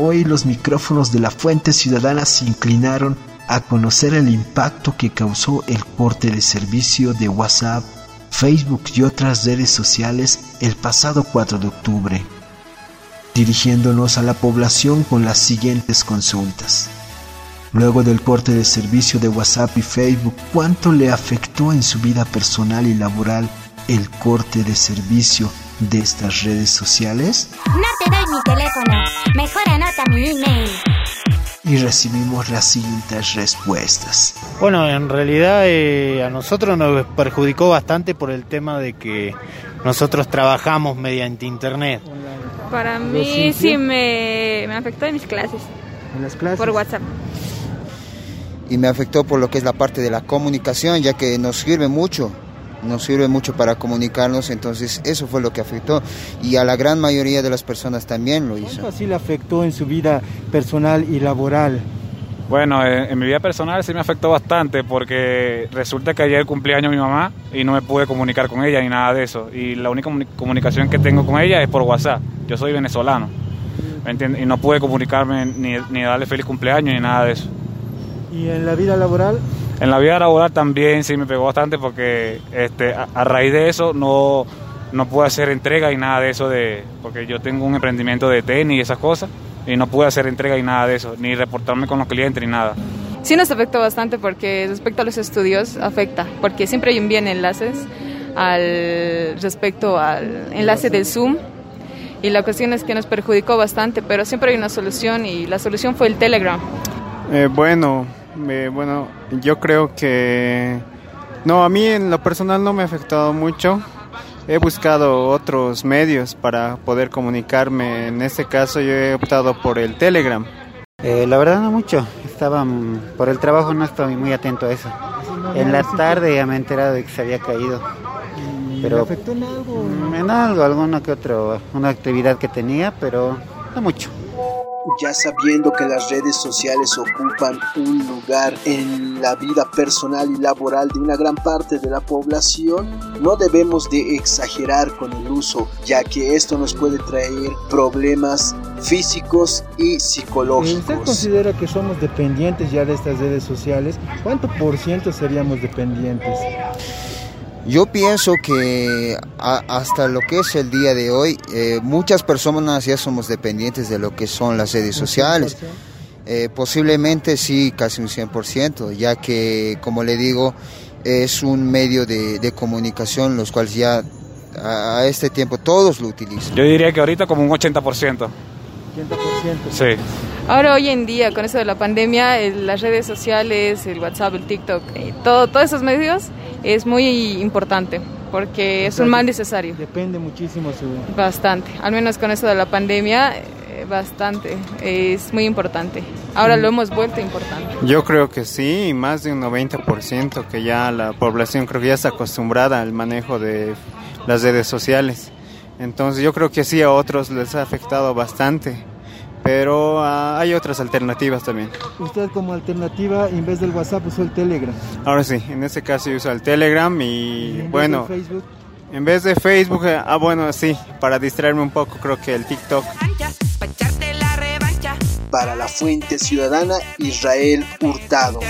Hoy los micrófonos de la Fuente Ciudadana se inclinaron a conocer el impacto que causó el corte de servicio de WhatsApp, Facebook y otras redes sociales el pasado 4 de octubre, dirigiéndonos a la población con las siguientes consultas. Luego del corte de servicio de WhatsApp y Facebook, ¿cuánto le afectó en su vida personal y laboral el corte de servicio de estas redes sociales? No te doy mi teléfono, mejor anota mi email. Y recibimos las siguientes respuestas. Bueno, en realidad eh, a nosotros nos perjudicó bastante por el tema de que nosotros trabajamos mediante internet. Para mí sí me, me afectó en mis clases. ¿En las clases? Por WhatsApp. Y me afectó por lo que es la parte de la comunicación, ya que nos sirve mucho nos sirve mucho para comunicarnos, entonces eso fue lo que afectó y a la gran mayoría de las personas también lo hizo. ¿Cuánto así le afectó en su vida personal y laboral? Bueno, en, mi vida personal sí me afectó bastante porque resulta que ayer cumpleaños mi mamá y no me pude comunicar con ella ni nada de eso. Y la única comunicación que tengo con ella es por WhatsApp. Yo soy venezolano, ¿me Y no pude comunicarme ni, ni darle feliz cumpleaños ni nada de eso. ¿Y en la vida laboral? En la vida laboral también sí me pegó bastante porque este, a, raíz de eso no, no pude hacer entrega y nada de eso, de, porque yo tengo un emprendimiento de tenis y esas cosas, y no pude hacer entrega y nada de eso, ni reportarme con los clientes ni nada. Sí nos afectó bastante porque respecto a los estudios afecta, porque siempre hay envían enlaces al respecto al enlace del Zoom y la cuestión es que nos perjudicó bastante, pero siempre hay una solución y la solución fue el Telegram. Eh, bueno, bueno, yo creo que... No, a mí en lo personal no me ha afectado mucho. He buscado otros medios para poder comunicarme. En este caso yo he optado por el Telegram. Eh, la verdad no mucho. Estaba por el trabajo no estaba muy atento a eso. En la tarde ya me he enterado de que se había caído. Pero afectó en algo? En algo, alguna que otra, una actividad que tenía, pero no mucho ya sabiendo que las redes sociales ocupan un lugar en la vida personal y laboral de una gran parte de la población, no debemos de exagerar con el uso, ya que esto nos puede traer problemas físicos y psicológicos. ¿Usted considera que somos dependientes ya de estas redes sociales? ¿Cuánto por ciento seríamos dependientes? Yo pienso que hasta lo que es el día de hoy, eh, muchas personas ya somos dependientes de lo que son las redes sociales. Eh, posiblemente sí, casi un 100%, ya que, como le digo, es un medio de, comunicación los cuales ya a, este tiempo todos lo utilizan. Yo diría que ahorita como un 80%. 80%. Sí. Ahora hoy en día, con eso de la pandemia, las redes sociales, el WhatsApp, el TikTok, eh, todo, todos esos medios es muy importante porque es un mal necesario. Depende muchísimo su... Bastante, al menos con eso de la pandemia, eh, bastante, es muy importante. Ahora lo hemos vuelto importante. Yo creo que sí, más de un 90% que ya la población creo que ya está acostumbrada al manejo de las redes sociales. Entonces yo creo que sí a otros les ha afectado bastante pero ah, hay otras alternativas también. Usted como alternativa, en vez del WhatsApp, usó el Telegram. Ahora sí, en este caso uso el Telegram y, en bueno... Vez de Facebook? En vez de Facebook, eh, ah bueno, sí, para distraerme un poco creo que el TikTok. Para la Fuente Ciudadana, Israel Hurtado.